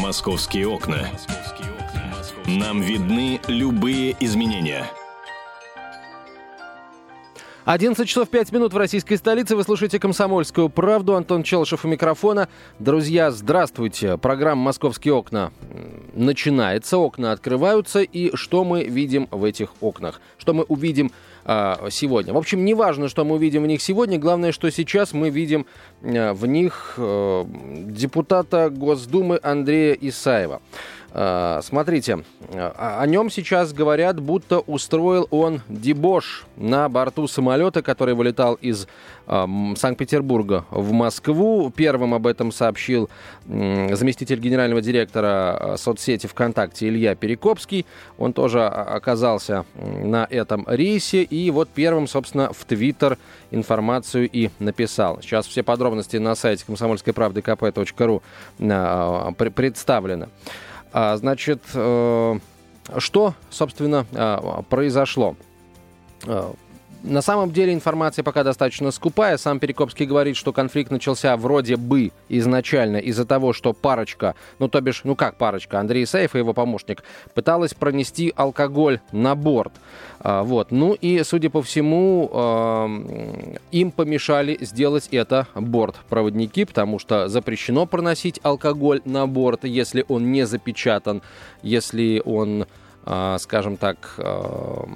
«Московские окна». Нам видны любые изменения – 11 часов 5 минут в российской столице. Вы слушаете «Комсомольскую правду». Антон Челшев у микрофона. Друзья, здравствуйте. Программа «Московские окна» начинается. Окна открываются. И что мы видим в этих окнах? Что мы увидим а, сегодня. В общем, не важно, что мы увидим в них сегодня, главное, что сейчас мы видим а, в них а, депутата Госдумы Андрея Исаева. А, смотрите, о нем сейчас говорят, будто устроил он дебош на борту самолета, который вылетал из Санкт-Петербурга в Москву. Первым об этом сообщил заместитель генерального директора соцсети ВКонтакте Илья Перекопский. Он тоже оказался на этом рейсе. И вот первым, собственно, в Твиттер информацию и написал. Сейчас все подробности на сайте комсомольской правды kp.ру а, представлены. А, значит, э, что, собственно, а, произошло? На самом деле информация пока достаточно скупая. Сам Перекопский говорит, что конфликт начался вроде бы изначально из-за того, что парочка, ну то бишь, ну как парочка, Андрей Исаев и его помощник, пыталась пронести алкоголь на борт. А, вот. Ну и, судя по всему, э, им помешали сделать это бортпроводники, потому что запрещено проносить алкоголь на борт, если он не запечатан, если он скажем так, а,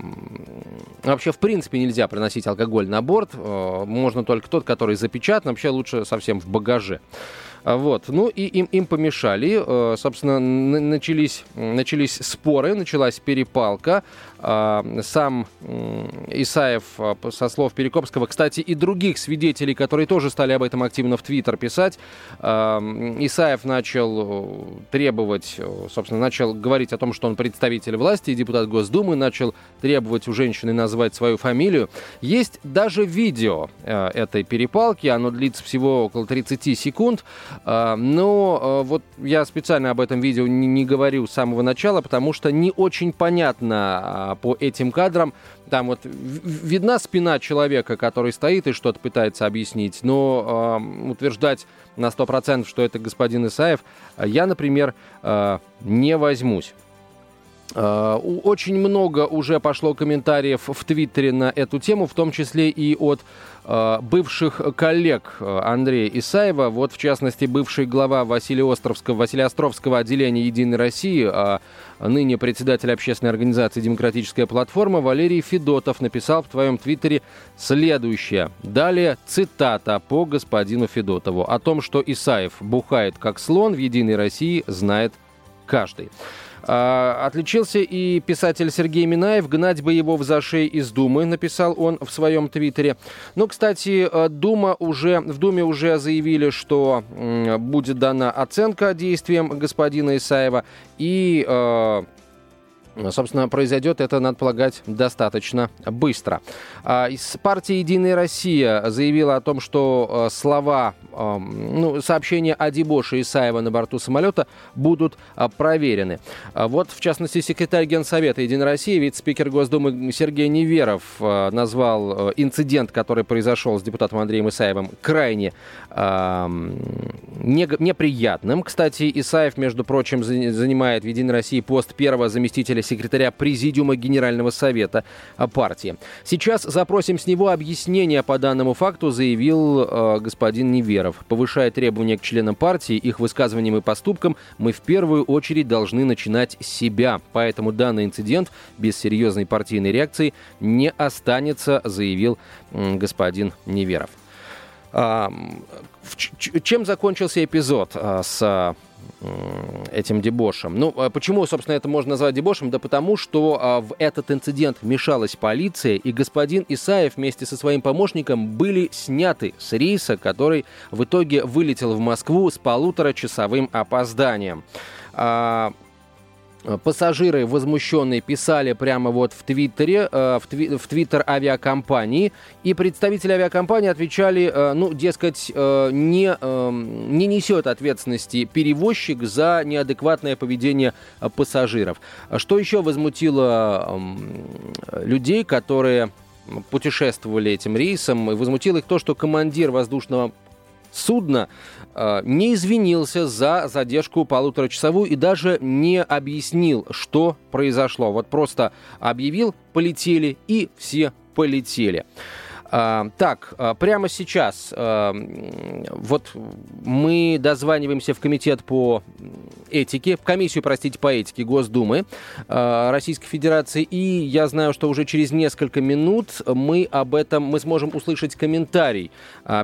вообще в принципе нельзя приносить алкоголь на борт. А, можно только тот, который запечатан. Вообще лучше совсем в багаже. Вот. Ну и им, им помешали. Собственно, начались, начались споры, началась перепалка. А, сам Исаев, а, со слов Перекопского, кстати, и других свидетелей, которые тоже стали об этом активно в Твиттер писать, а, Исаев начал требовать, собственно, начал говорить о том, что он представитель власти и депутат Госдумы, начал требовать у женщины назвать свою фамилию. Есть даже видео этой перепалки, оно длится всего около 30 секунд, но вот я специально об этом видео не говорю с самого начала, потому что не очень понятно, по этим кадрам. Там вот видна спина человека, который стоит и что-то пытается объяснить, но э, утверждать на 100%, что это господин Исаев, я, например, э, не возьмусь. Очень много уже пошло комментариев в Твиттере на эту тему, в том числе и от Э, бывших коллег э, Андрея Исаева, вот в частности бывший глава Василия Островского, Василия Островского отделения «Единой России», а ныне председатель общественной организации «Демократическая платформа» Валерий Федотов написал в твоем твиттере следующее. Далее цитата по господину Федотову. О том, что Исаев бухает как слон в «Единой России» знает каждый. А, отличился и писатель Сергей Минаев. «Гнать бы его в зашей из Думы», написал он в своем твиттере. Ну, кстати, э, Дума уже, в Думе уже заявили, что будет дана оценка действиям господина Исаева. И э, Собственно, произойдет это, надо полагать, достаточно быстро. А, из партии «Единая Россия» заявила о том, что э, слова, ну, сообщения о дебоше Исаева на борту самолета будут а, проверены. А вот, в частности, секретарь Генсовета «Единой России», вице-спикер Госдумы Сергей Неверов э, назвал э, инцидент, который произошел с депутатом Андреем Исаевым, крайне неприятным. Кстати, Исаев, между прочим, занимает в «Единой России» пост первого заместителя секретаря Президиума Генерального Совета партии. Сейчас запросим с него объяснение по данному факту, заявил э, господин Неверов. Повышая требования к членам партии, их высказываниям и поступкам, мы в первую очередь должны начинать с себя. Поэтому данный инцидент без серьезной партийной реакции не останется, заявил э, господин Неверов. Э, чем закончился эпизод э, с этим дебошем. Ну, а почему, собственно, это можно назвать дебошем? Да потому, что а, в этот инцидент мешалась полиция, и господин Исаев вместе со своим помощником были сняты с рейса, который в итоге вылетел в Москву с полуторачасовым опозданием. А, пассажиры возмущенные писали прямо вот в Твиттере, э, в, тви, Твиттер авиакомпании, и представители авиакомпании отвечали, э, ну, дескать, э, не, не несет ответственности перевозчик за неадекватное поведение пассажиров. Что еще возмутило людей, которые путешествовали этим рейсом, возмутило их то, что командир воздушного судна не извинился за задержку полуторачасовую и даже не объяснил, что произошло. Вот просто объявил, полетели, и все полетели. А, так, а, прямо сейчас а, вот мы дозваниваемся в комитет по этике, в комиссию, простите, по этике Госдумы Российской Федерации, и я знаю, что уже через несколько минут мы об этом, мы сможем услышать комментарий,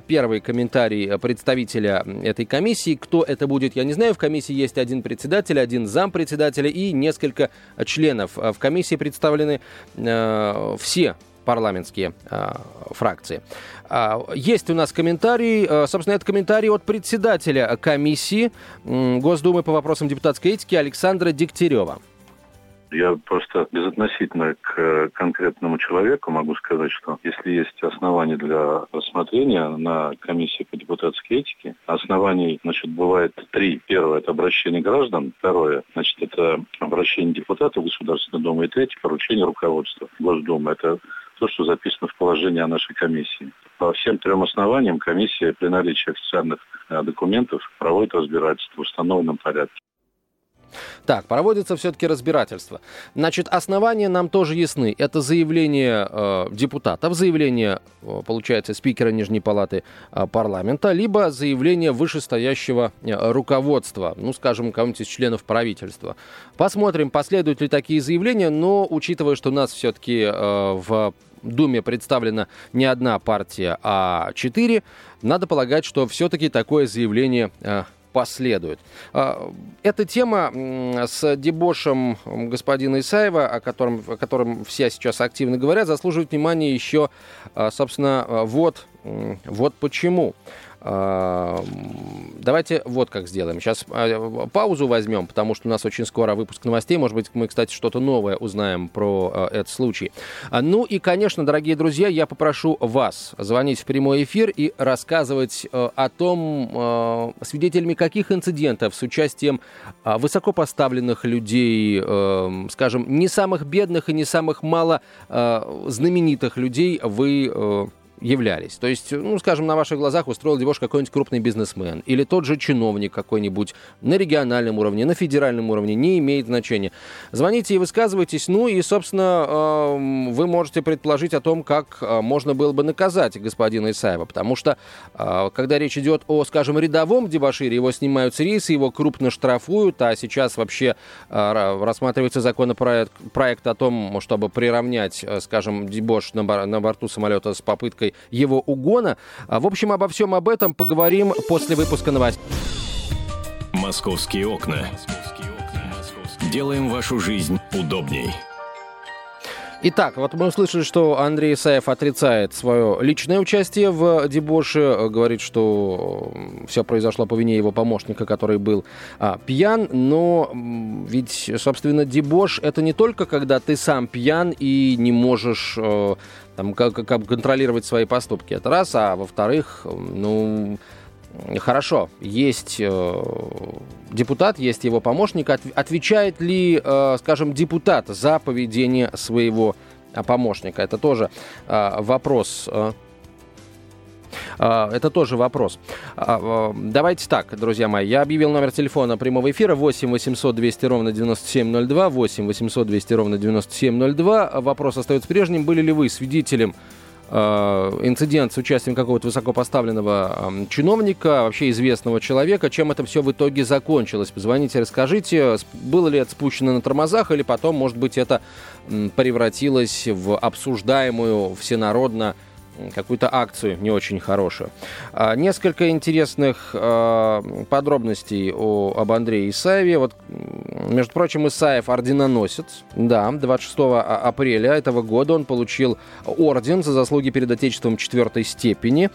первый комментарий представителя этой комиссии. Кто это будет, я не знаю. В комиссии есть один председатель, один зампредседателя и несколько членов. В комиссии представлены все парламентские э, фракции. Э, есть у нас комментарий, э, собственно, это комментарий от председателя комиссии э, Госдумы по вопросам депутатской этики Александра Дегтярева. Я просто безотносительно к конкретному человеку могу сказать, что если есть основания для рассмотрения на комиссии по депутатской этике, оснований, значит, бывает три. Первое – это обращение граждан. Второе – значит, это обращение депутатов Государственной Думы. И третье – поручение руководства Госдумы. Это то, что записано в положении о нашей комиссии. По всем трем основаниям комиссия при наличии официальных э, документов проводит разбирательство в установленном порядке. Так, проводится все-таки разбирательство. Значит, основания нам тоже ясны. Это заявление э, депутатов, заявление, э, получается, спикера Нижней Палаты э, парламента, либо заявление вышестоящего э, руководства, ну, скажем, кого-нибудь из членов правительства. Посмотрим, последуют ли такие заявления, но учитывая, что нас все-таки э, в Думе представлена не одна партия, а четыре, надо полагать, что все-таки такое заявление э, последует. А, эта тема с дебошем господина Исаева, о котором, о котором все сейчас активно говорят, заслуживает внимания еще, а, собственно, вот, вот почему. Давайте вот как сделаем. Сейчас а, паузу возьмем, потому что у нас очень скоро выпуск новостей. Может быть, мы, кстати, что-то новое узнаем про а, этот случай. А, ну и, конечно, дорогие друзья, я попрошу вас звонить в прямой эфир и рассказывать о том, свидетелями каких инцидентов с участием высокопоставленных людей, скажем, не самых бедных и не самых мало знаменитых людей вы являлись. То есть, ну, скажем, на ваших глазах устроил дебош какой-нибудь крупный бизнесмен или тот же чиновник какой-нибудь на региональном уровне, на федеральном уровне, не имеет значения. Звоните и высказывайтесь, ну и, собственно, вы можете предположить о том, как э, можно было бы наказать господина Исаева, потому что, э, когда речь идет о, скажем, рядовом дебашире, его снимают с рейса, его крупно штрафуют, а сейчас вообще э, рассматривается законопроект проект о том, чтобы приравнять, скажем, дебош на борту самолета с попыткой его угона. А, в общем, обо всем об этом поговорим после выпуска новостей. Московские окна. Делаем вашу жизнь удобней. Итак, вот мы услышали, что Андрей Исаев отрицает свое личное участие в дебоше, говорит, что все произошло по вине его помощника, который был а, пьян, но ведь, собственно, дебош это не только когда ты сам пьян и не можешь э, там, как, как контролировать свои поступки. Это раз. А во-вторых, ну, хорошо, есть э, депутат, есть его помощник. От, отвечает ли, э, скажем, депутат за поведение своего э, помощника? Это тоже э, вопрос. А, это тоже вопрос. А, а, давайте так, друзья мои. Я объявил номер телефона прямого эфира 8 800 200 ровно 9702. 8 800 200 ровно 9702. Вопрос остается прежним. Были ли вы свидетелем инцидент с участием какого-то высокопоставленного чиновника, вообще известного человека. Чем это все в итоге закончилось? Позвоните, расскажите, было ли это спущено на тормозах, или потом, может быть, это превратилось в обсуждаемую всенародно какую-то акцию не очень хорошую. А, несколько интересных а, подробностей о, об Андрее Исаеве. Вот, между прочим, Исаев орденоносец. Да, 26 а, апреля этого года он получил орден за заслуги перед Отечеством четвертой степени.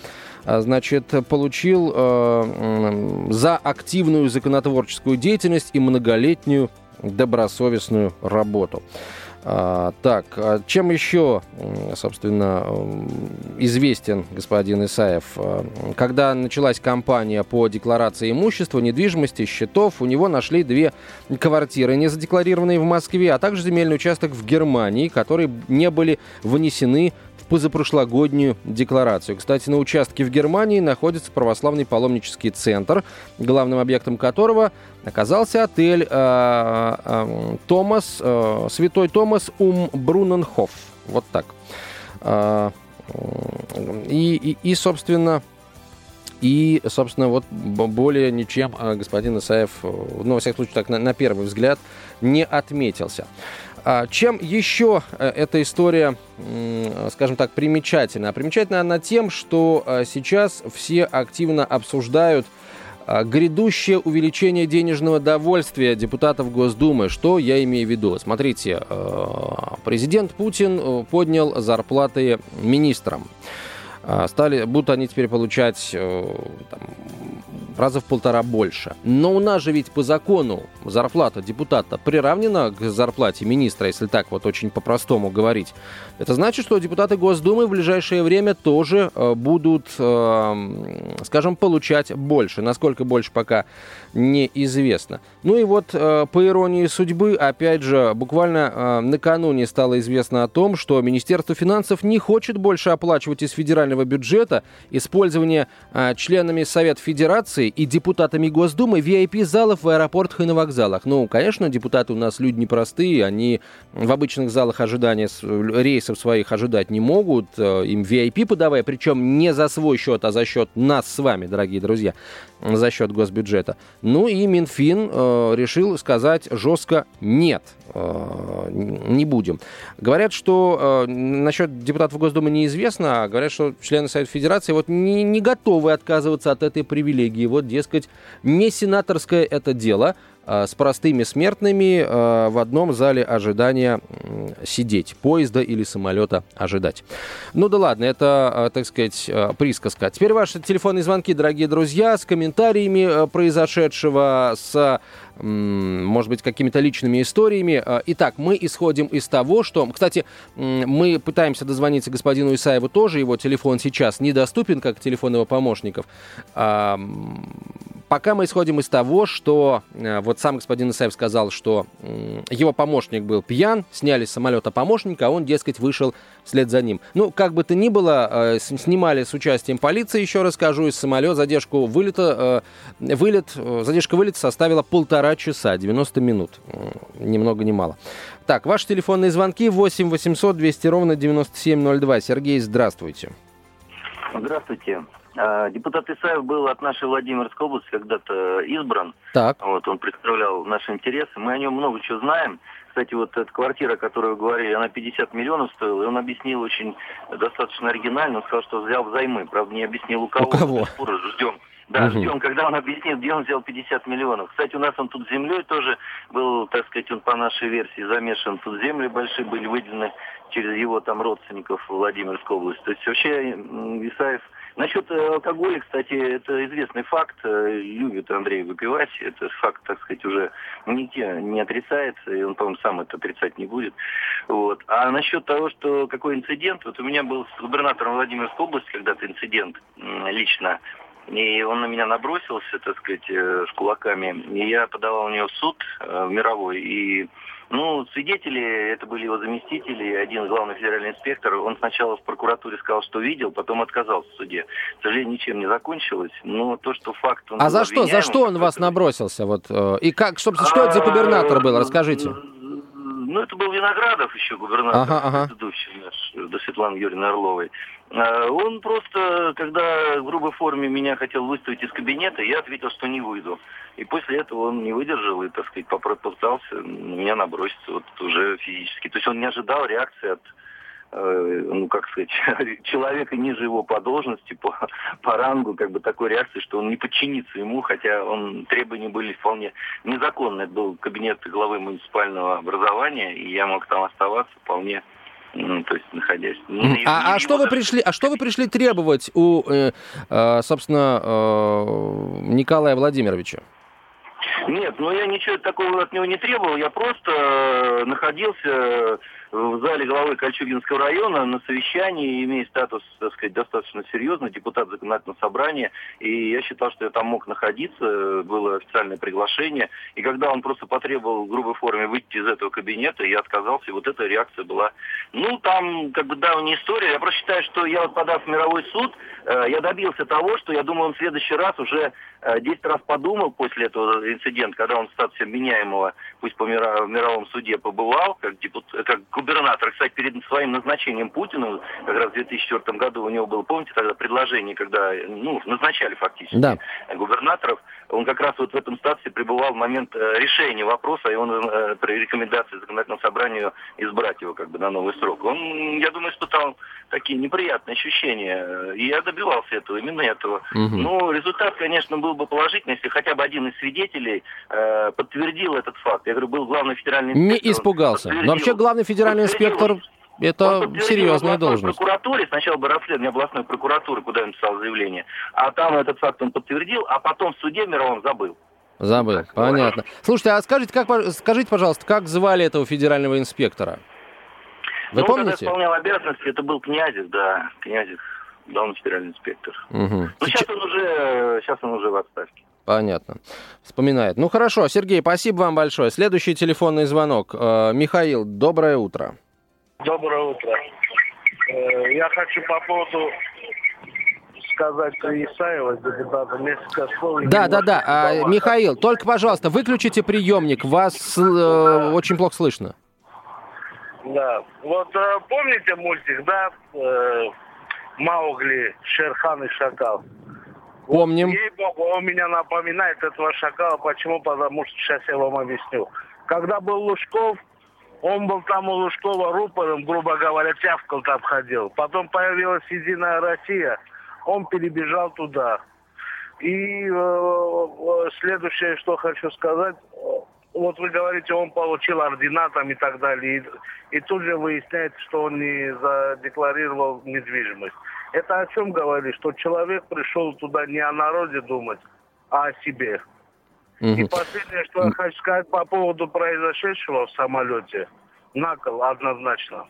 Значит, получил за активную законотворческую деятельность и многолетнюю добросовестную работу. А, так, а чем еще, собственно, известен господин Исаев? А, когда началась кампания по декларации имущества, недвижимости, счетов, у него нашли две квартиры, не задекларированные в Москве, а также земельный участок в Германии, которые не были внесены в позапрошлогоднюю декларацию. Кстати, на участке в Германии находится православный паломнический центр, главным объектом которого оказался отель э, э, Томас, э, Святой Томас Ум Бруненхоф. Вот так. Э, и, и, и, собственно, и, собственно, вот более ничем э, господин Исаев, э, ну, во всяком случае, так на, на первый взгляд, не отметился. А чем еще э, эта история, скажем так, примечательна? Примечательна она тем, что сейчас все активно обсуждают грядущее увеличение денежного довольствия депутатов Госдумы. Что я имею в виду? Смотрите, президент Путин поднял зарплаты министрам. Стали, будут они теперь получать там, раза в полтора больше. Но у нас же ведь по закону зарплата депутата приравнена к зарплате министра, если так вот очень по-простому говорить. Это значит, что депутаты Госдумы в ближайшее время тоже э, будут, э, скажем, получать больше. Насколько больше пока неизвестно. Ну и вот, э, по иронии судьбы, опять же, буквально накануне стало известно о том, что Министерство финансов не хочет больше оплачивать из федерального бюджета использование членами Совета Федерации и депутатами Госдумы VIP-залов в аэропортах и на вокзалах. Ну, конечно, депутаты у нас люди непростые, они в обычных залах ожидания рейсов своих ожидать не могут, э, им VIP подавая, причем не за свой счет, а за счет нас с вами, дорогие друзья, за счет госбюджета. Ну и Минфин э, решил сказать жестко «нет». Э, не будем. Говорят, что э, насчет депутатов Госдумы неизвестно, а говорят, что члены Совета Федерации вот не, не готовы отказываться от этой привилегии. Вот, дескать, не сенаторское это дело, с простыми смертными э, в одном зале ожидания сидеть, поезда или самолета ожидать. Ну да ладно, это, так сказать, присказка. Теперь ваши телефонные звонки, дорогие друзья, с комментариями произошедшего, с может быть, какими-то личными историями. Итак, мы исходим из того, что... Кстати, мы пытаемся дозвониться господину Исаеву тоже, его телефон сейчас недоступен, как телефон его помощников. Пока мы исходим из того, что э, вот сам господин Исаев сказал, что его помощник был пьян, сняли с самолета помощника, а он, дескать, вышел вслед за ним. Ну, как бы то ни было, э, снимали с участием полиции, еще расскажу, из самолета. Задержку вылета, э, вылет, задержка вылета составила полтора часа, 90 минут. Ни много ни мало. Так, ваши телефонные звонки 8 800 200 ровно 9702. Сергей, здравствуйте. Здравствуйте. А, депутат Исаев был от нашей Владимирской области когда-то избран. Так. Вот, он представлял наши интересы. Мы о нем много чего знаем. Кстати, вот эта квартира, о которой вы говорили, она 50 миллионов стоила, и он объяснил очень достаточно оригинально. Он сказал, что взял взаймы. Правда, не объяснил у кого. У кого? Ждем. Да, угу. ждем, когда он объяснит, где он взял 50 миллионов. Кстати, у нас он тут землей тоже был, так сказать, он по нашей версии замешан. Тут земли большие были выделены через его там родственников в Владимирской области. То есть вообще Исаев Насчет э, алкоголя, кстати, это известный факт. Э, любит Андрей выпивать. Это факт, так сказать, уже нигде не отрицается. И он, по-моему, сам это отрицать не будет. Вот. А насчет того, что какой инцидент, вот у меня был с губернатором Владимирской области когда-то инцидент лично. И он на меня набросился, так сказать, э, с кулаками. И я подавал у него в суд в мировой. И ну, свидетели, это были его заместители, один главный федеральный инспектор. Он сначала в прокуратуре сказал, что видел, потом отказался в суде. К сожалению, ничем не закончилось. Но то, что факт... Он а за что? За что он вас набросился? Вот, э, и как, собственно, что это за губернатор был? Расскажите. Ну, это был Виноградов еще, губернатор ага, ага. предыдущий наш, до Светланы Юрьевны Орловой. А, он просто, когда в грубой форме меня хотел выставить из кабинета, я ответил, что не выйду. И после этого он не выдержал и, так сказать, попытался на меня наброситься вот уже физически. То есть он не ожидал реакции от э, ну, как сказать, человека ниже его по должности, по, по рангу, как бы такой реакции, что он не подчинится ему, хотя он, требования были вполне незаконные. Это был кабинет главы муниципального образования, и я мог там оставаться вполне ну, то есть находясь. Не, а, не а что вы пришли, а что вы пришли требовать у, э, э, собственно, э, Николая Владимировича? Нет, ну я ничего такого от него не требовал, я просто э, находился в зале главы Кольчугинского района на совещании, имея статус, так сказать, достаточно серьезный, депутат законодательного собрания, и я считал, что я там мог находиться, было официальное приглашение, и когда он просто потребовал в грубой форме выйти из этого кабинета, я отказался, и вот эта реакция была, ну, там, как бы, давняя история, я просто считаю, что я, вот подав в мировой суд, э, я добился того, что, я думаю, он в следующий раз уже 10 э, раз подумал после этого инцидента, когда он в статусе обвиняемого, пусть по мировом суде побывал, как, депутат, как губернатор, кстати, перед своим назначением Путину, как раз в 2004 году у него было, помните, тогда предложение, когда, ну, назначали фактически да. губернаторов, он как раз вот в этом статусе пребывал в момент э, решения вопроса, и он э, при рекомендации законодательного собрания избрать его как бы на новый срок. Он, я думаю, испытал такие неприятные ощущения, и я добивался этого, именно этого. Угу. Ну, результат, конечно, был бы положительный, если хотя бы один из свидетелей э, подтвердил этот факт. Я говорю, был главный федеральный. Не испугался. Но вообще главный федеральный инспектор это серьезная должность. В прокуратуре, сначала бы расследование областной прокуратуры, куда я написал заявление, а там этот факт он подтвердил, а потом в суде мировом забыл. Забыл, так, понятно. Говоря. Слушайте, а скажите, как, скажите, пожалуйста, как звали этого федерального инспектора? Вы ну, помните? когда исполнял обязанности, это был Князев, да, Князев, главный федеральный инспектор. Угу. Ну, сейчас он уже, сейчас он уже в отставке. Понятно. Вспоминает. Ну хорошо, Сергей, спасибо вам большое. Следующий телефонный звонок. Э, Михаил, доброе утро. Доброе утро. Э, я хочу по поводу сказать Исаева, депутата, несколько слов. Да, да, да. А, Михаил, только, пожалуйста, выключите приемник. Вас э, очень плохо слышно. Да. Вот э, помните мультик, да? Э, Маугли, Шерхан и Шакал. Помним. Ей-богу, он меня напоминает этого шакала. Почему? Потому что сейчас я вам объясню. Когда был Лужков, он был там у Лужкова рупором, грубо говоря, тявкал там ходил. Потом появилась Единая Россия, он перебежал туда. И э, э следующее, что хочу сказать, вот вы говорите, он получил ордена там и так далее, и, и тут же выясняется, что он не задекларировал недвижимость. Это о чем говорит? Что человек пришел туда не о народе думать, а о себе. Угу. И последнее, что я хочу сказать по поводу произошедшего в самолете. Накол однозначно.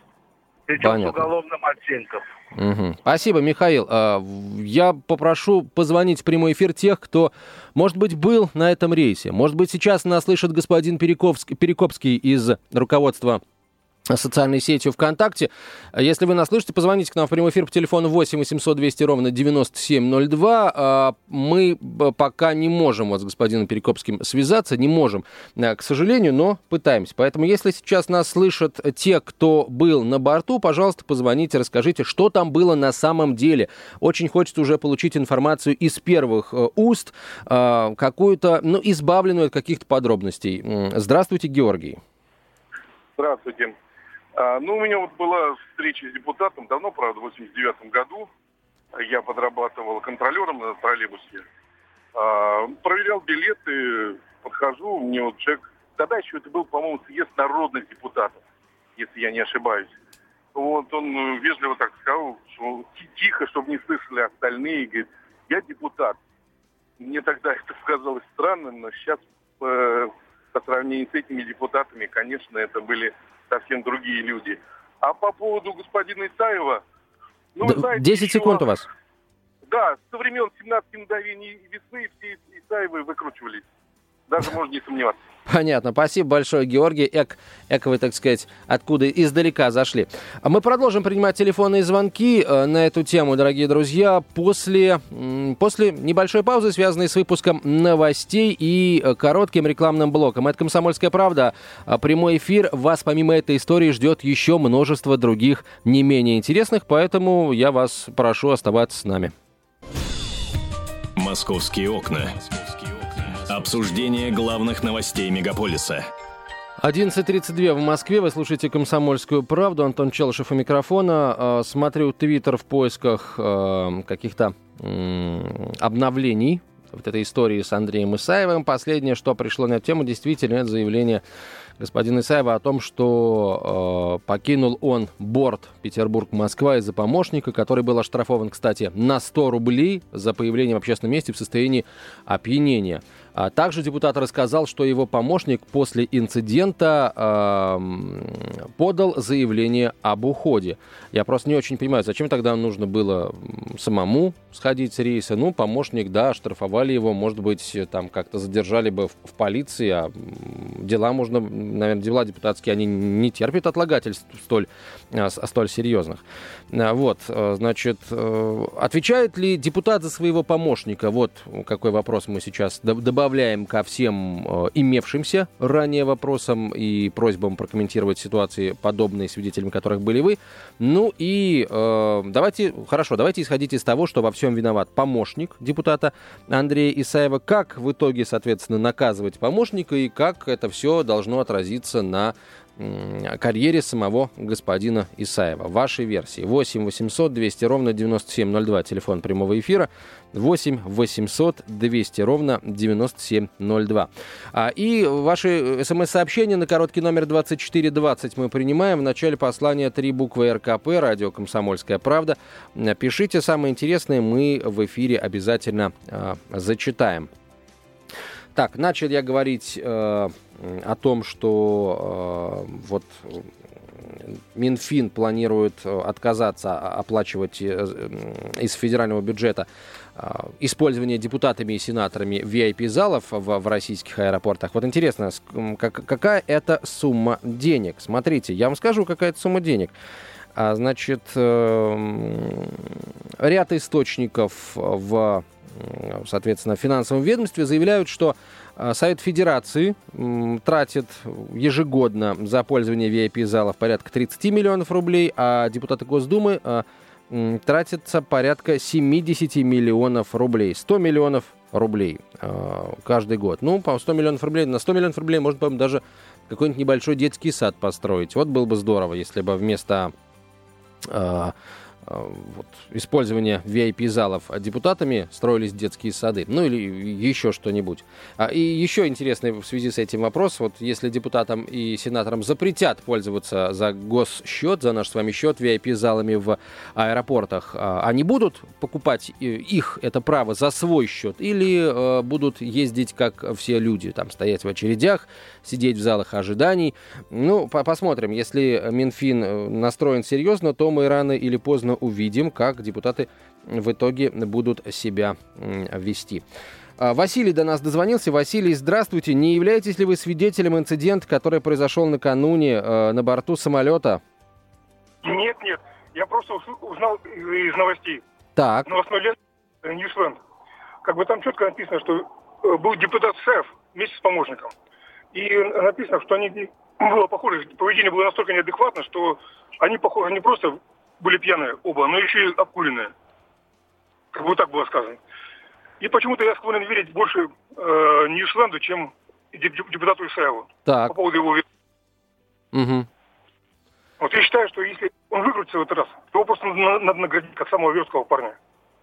Причем Понятно. с уголовным оттенком. Угу. Спасибо, Михаил. А, я попрошу позвонить в прямой эфир тех, кто, может быть, был на этом рейсе. Может быть, сейчас нас слышит господин Перекопский, Перекопский из руководства социальной сетью ВКонтакте. Если вы нас слышите, позвоните к нам в прямой эфир по телефону 8 800 200 ровно 9702. А, мы пока не можем вот с господином Перекопским связаться, не можем, э, к сожалению, но пытаемся. Поэтому, если сейчас нас слышат те, кто был на борту, пожалуйста, позвоните, расскажите, что там было на самом деле. Очень хочется уже получить информацию из первых э, уст, какую-то, ну, избавленную от каких-то подробностей. Здравствуйте, Георгий. Здравствуйте. А, ну, у меня вот была встреча с депутатом давно, правда, в 89 году. Я подрабатывал контролером на троллейбусе. А, проверял билеты, подхожу, мне вот человек... Тогда еще это был, по-моему, съезд народных депутатов, если я не ошибаюсь. Вот он вежливо так сказал, что тихо, чтобы не слышали остальные. Говорит, я депутат. Мне тогда это показалось странным, но сейчас э, по сравнению с этими депутатами, конечно, это были совсем другие люди. А по поводу господина Исаева... Ну, знаете, 10 секунд у вас. Да, со времен 17 мгновений весны все Исаевы выкручивались. Даже можно не сомневаться. Понятно. Спасибо большое, Георгий. Эк, эк вы, так сказать, откуда издалека зашли. А мы продолжим принимать телефонные звонки э, на эту тему, дорогие друзья, после, после небольшой паузы, связанной с выпуском новостей и э, коротким рекламным блоком. Это «Комсомольская правда». А прямой эфир. Вас помимо этой истории ждет еще множество других не менее интересных, поэтому я вас прошу оставаться с нами. «Московские окна». Обсуждение главных новостей мегаполиса. 11.32 в Москве. Вы слушаете «Комсомольскую правду». Антон Челышев у микрофона. А, смотрю Твиттер в поисках а, каких-то обновлений вот этой истории с Андреем Исаевым. Последнее, что пришло на эту тему, действительно, это заявление господина Исаева о том, что э, покинул он борт Петербург-Москва из-за помощника, который был оштрафован, кстати, на 100 рублей за появление в общественном месте в состоянии опьянения. А также депутат рассказал, что его помощник после инцидента э, подал заявление об уходе. Я просто не очень понимаю, зачем тогда нужно было самому сходить с рейса. Ну, помощник, да, штрафовали его, может быть, там как-то задержали бы в, в полиции, а дела можно, наверное, дела депутатские, они не терпят отлагательств столь, а, столь серьезных. А, вот, э, значит, э, отвечает ли депутат за своего помощника? Вот какой вопрос мы сейчас добавляем ко всем э, имевшимся ранее вопросам и просьбам прокомментировать ситуации, подобные свидетелями которых были вы. Ну и давайте, хорошо, давайте исходить из того, что во всем виноват помощник депутата Андрея Исаева. Как в итоге, соответственно, наказывать помощника и как это все должно отразиться на карьере самого господина Исаева. Вашей версии. 8 800 200 ровно 9702. Телефон прямого эфира. 8 800 200 ровно 9702. А, и ваши смс-сообщения на короткий номер 2420 мы принимаем. В начале послания три буквы РКП, радио «Комсомольская правда». Пишите самое интересное, мы в эфире обязательно а, зачитаем. Так, начал я говорить э, о том, что э, вот Минфин планирует э, отказаться оплачивать э, из федерального бюджета использование депутатами и сенаторами VIP-залов в, в российских аэропортах. Вот интересно, как, какая это сумма денег? Смотрите, я вам скажу, какая это сумма денег. А, значит, ряд источников в, соответственно, финансовом ведомстве заявляют, что а, Совет Федерации тратит ежегодно за пользование VIP-залов порядка 30 миллионов рублей, а депутаты Госдумы а, тратятся порядка 70 миллионов рублей. 100 миллионов рублей а, каждый год. Ну, по 100 миллионов рублей, на 100 миллионов рублей можно, по даже какой-нибудь небольшой детский сад построить. Вот было бы здорово, если бы вместо вот, использования VIP-залов депутатами строились детские сады, ну или еще что-нибудь. А, и еще интересный в связи с этим вопрос, вот если депутатам и сенаторам запретят пользоваться за госсчет, за наш с вами счет VIP-залами в аэропортах, а, они будут покупать э, их, это право, за свой счет или э, будут ездить, как все люди, там стоять в очередях, сидеть в залах ожиданий? Ну, по посмотрим, если Минфин настроен серьезно, то мы рано или поздно увидим, как депутаты в итоге будут себя вести. А, Василий до нас дозвонился. Василий, здравствуйте. Не являетесь ли вы свидетелем инцидента, который произошел накануне э, на борту самолета? Нет, нет. Я просто узнал из новостей. Так. Новостной лент Ньюсленд. Как бы там четко написано, что э, был депутат СЭФ вместе с помощником. И написано, что они было похоже, поведение было настолько неадекватно, что они, похоже, не просто были пьяные оба, но еще и обкуренные. Как бы так было сказано. И почему-то я склонен верить больше э, Ньюсленду, чем депутату Исаеву. Так. По поводу его Угу. Вот я считаю, что если он выкрутится в этот раз, то его просто надо наградить как самого верткого парня.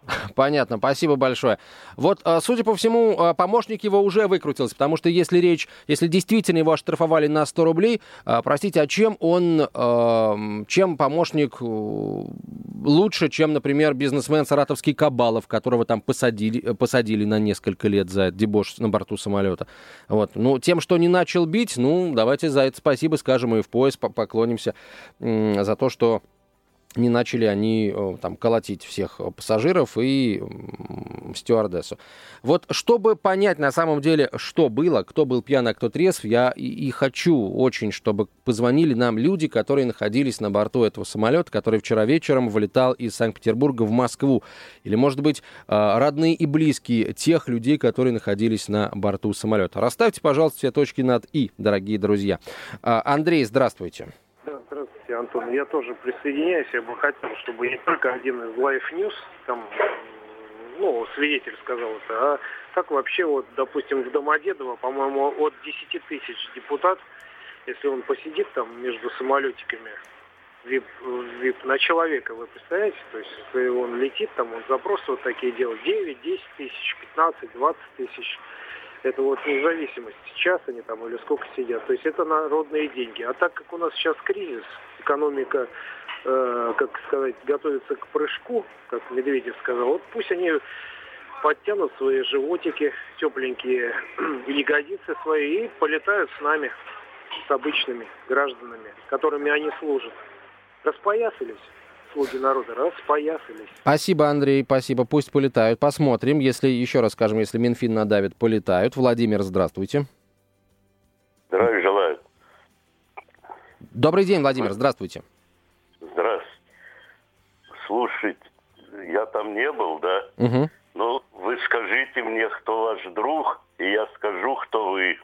Понятно, спасибо большое. Вот, а, судя по всему, а, помощник его уже выкрутился, потому что если речь, если действительно его оштрафовали на 100 рублей, а, простите, а чем он, чем помощник э, лучше, чем, например, бизнесмен саратовский Кабалов, которого там посадили, посадили на несколько лет за дебош на борту самолета. Вот. Ну, тем, что не начал бить, ну, давайте за это спасибо скажем и в пояс поклонимся за то, что не начали они э, там колотить всех пассажиров и стюардессу. Вот чтобы понять на самом деле, что было, кто был пьян, а кто трезв, я и, и хочу очень, чтобы позвонили нам люди, которые находились на борту этого самолета, который вчера вечером вылетал из Санкт-Петербурга в Москву. Или, может быть, э, родные и близкие тех людей, которые находились на борту самолета. Расставьте, пожалуйста, все точки над «и», дорогие друзья. Андрей, здравствуйте. Здравствуйте, Антон. Я тоже присоединяюсь. Я бы хотел, чтобы не только один из Life News, там, ну, свидетель сказал это, а как вообще, вот, допустим, в Домодедово, по-моему, от 10 тысяч депутат, если он посидит там между самолетиками, вип, вип на человека, вы представляете? То есть, если он летит, там он запросы вот такие делает, 9, 10 тысяч, 15, 20 тысяч. Это вот независимость, час они там или сколько сидят. То есть это народные деньги. А так как у нас сейчас кризис, экономика, э, как сказать, готовится к прыжку, как Медведев сказал, вот пусть они подтянут свои животики тепленькие, ягодицы свои и полетают с нами, с обычными гражданами, которыми они служат. Распоясались слуги народа распоясались. Спасибо, Андрей, спасибо. Пусть полетают. Посмотрим. Если, еще раз скажем, если Минфин надавит, полетают. Владимир, здравствуйте. Здравия желаю. Добрый день, Владимир, здравствуйте. Здравствуйте. Слушайте, я там не был, да? Угу. Ну, вы скажите мне, кто ваш друг, и я скажу, кто вы.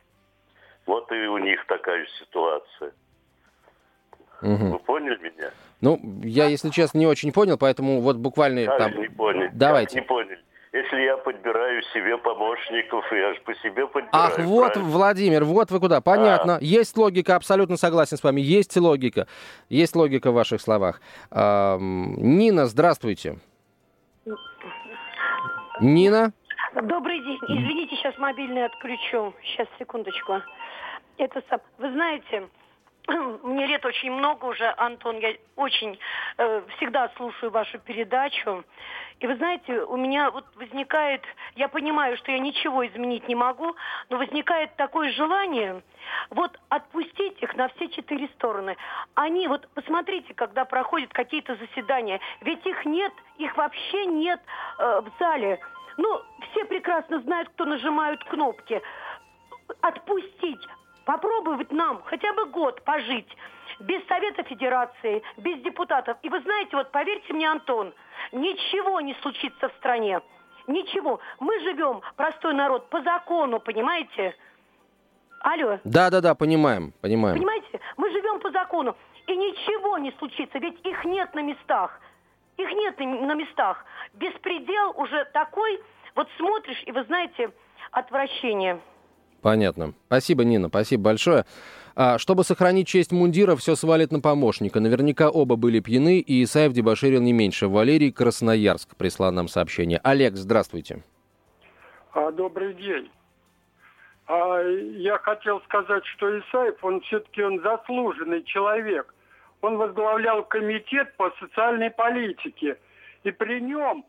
Вот и у них такая ситуация. Угу. Вы поняли меня? Ну, я, если честно, не очень понял, поэтому вот буквально Как там... не понял? Давайте. Как не понял? Если я подбираю себе помощников, я же по себе подбираю. Ах, вот, правильно? Владимир, вот вы куда. Понятно. Есть логика, абсолютно согласен с вами. Есть логика. Есть логика в ваших словах. Ам, Нина, здравствуйте. Нина? Добрый день. Извините, сейчас мобильный отключу. Сейчас, секундочку. Это сам. Вы знаете, мне лет очень много уже, Антон, я очень э, всегда слушаю вашу передачу. И вы знаете, у меня вот возникает, я понимаю, что я ничего изменить не могу, но возникает такое желание вот отпустить их на все четыре стороны. Они, вот посмотрите, когда проходят какие-то заседания, ведь их нет, их вообще нет э, в зале. Ну, все прекрасно знают, кто нажимают кнопки. Отпустить, попробовать нам хотя бы год пожить без Совета Федерации, без депутатов. И вы знаете, вот поверьте мне, Антон, ничего не случится в стране. Ничего. Мы живем, простой народ, по закону, понимаете? Алло. Да, да, да, понимаем, понимаем. Понимаете? Мы живем по закону. И ничего не случится, ведь их нет на местах. Их нет на местах. Беспредел уже такой, вот смотришь, и вы знаете, отвращение. Понятно. Спасибо, Нина, спасибо большое. А, чтобы сохранить честь мундира, все свалит на помощника. Наверняка оба были пьяны, и Исаев дебоширил не меньше. Валерий Красноярск прислал нам сообщение. Олег, здравствуйте. А, добрый день. А, я хотел сказать, что Исаев, он все-таки он заслуженный человек. Он возглавлял комитет по социальной политике. И при нем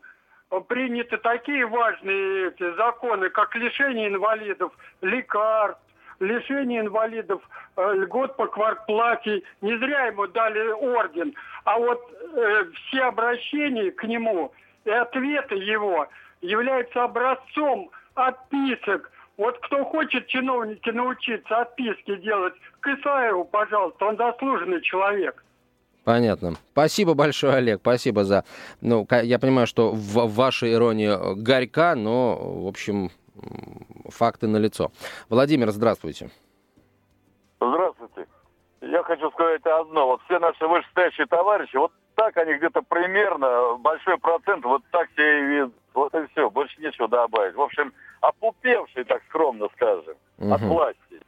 приняты такие важные эти законы, как лишение инвалидов лекарств, лишение инвалидов э, льгот по квартплате. Не зря ему дали орден. А вот э, все обращения к нему и ответы его являются образцом отписок. Вот кто хочет чиновники научиться отписки делать, к Исаеву, пожалуйста, он заслуженный человек. Понятно. Спасибо большое, Олег. Спасибо за... Ну, я понимаю, что в вашей иронии горька, но, в общем, факты налицо. Владимир, здравствуйте. Здравствуйте. Я хочу сказать одно. Вот все наши вышестоящие товарищи, вот так они где-то примерно, большой процент, вот так себе и видят. Вот и все, больше нечего добавить. В общем, опупевшие, так скромно скажем, угу. от власти.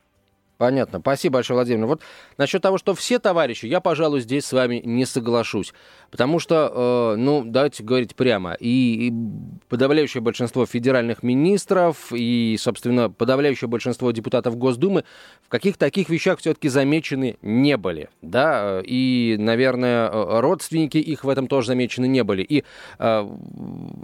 Понятно. Спасибо большое, Владимир. Вот насчет того, что все товарищи, я, пожалуй, здесь с вами не соглашусь. Потому что, э, ну, давайте говорить прямо, и, и подавляющее большинство федеральных министров, и, собственно, подавляющее большинство депутатов Госдумы каких таких вещах все-таки замечены не были. Да, и, наверное, родственники их в этом тоже замечены не были. И, э,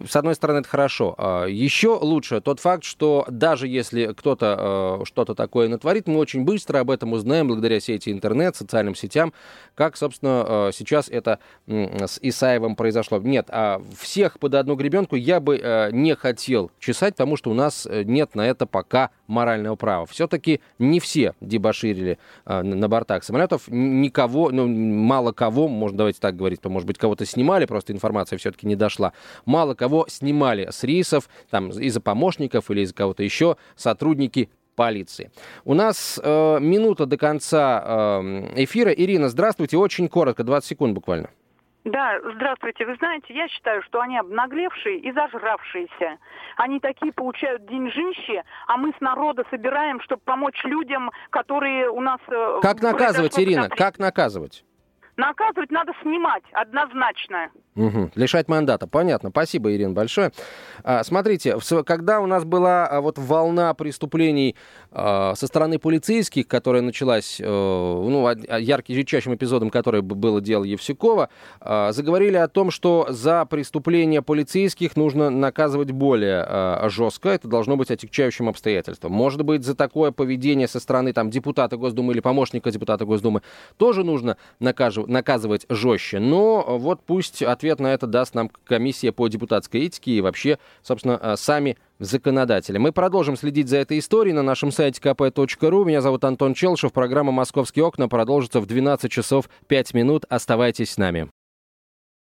с одной стороны, это хорошо. А еще лучше тот факт, что даже если кто-то э, что-то такое натворит, мы очень быстро об этом узнаем благодаря сети интернет, социальным сетям, как, собственно, сейчас это с Исаевым произошло. Нет, а всех под одну гребенку я бы э, не хотел чесать, потому что у нас э, нет на это пока морального права. Все-таки не все дебоширили э, на бортах самолетов, никого, ну, мало кого, можно давайте так говорить, то, может быть, кого-то снимали, просто информация все-таки не дошла. Мало кого снимали с рейсов, там, из-за помощников или из-за кого-то еще, сотрудники полиции. У нас э, минута до конца э, эфира. Ирина, здравствуйте. Очень коротко, 20 секунд буквально. Да, здравствуйте. Вы знаете, я считаю, что они обнаглевшие и зажравшиеся. Они такие получают деньжищи, а мы с народа собираем, чтобы помочь людям, которые у нас... Как наказывать, Ирина? Как наказывать? Наказывать надо снимать, однозначно. Угу. Лишать мандата. Понятно. Спасибо, Ирина, большое. А, смотрите, когда у нас была а, вот волна преступлений а, со стороны полицейских, которая началась, ну, ярким эпизодом, который было дело Евсюкова, заговорили о том, что за преступления полицейских нужно наказывать более жестко. Это должно быть отягчающим обстоятельством. Может быть, за такое поведение со стороны там, депутата Госдумы или помощника депутата Госдумы тоже нужно наказывать жестче. Но вот пусть ответ на это даст нам комиссия по депутатской этике и вообще, собственно, э, сами законодатели. Мы продолжим следить за этой историей на нашем сайте kp.ru. Меня зовут Антон Челшев. Программа «Московские окна» продолжится в 12 часов 5 минут. Оставайтесь с нами.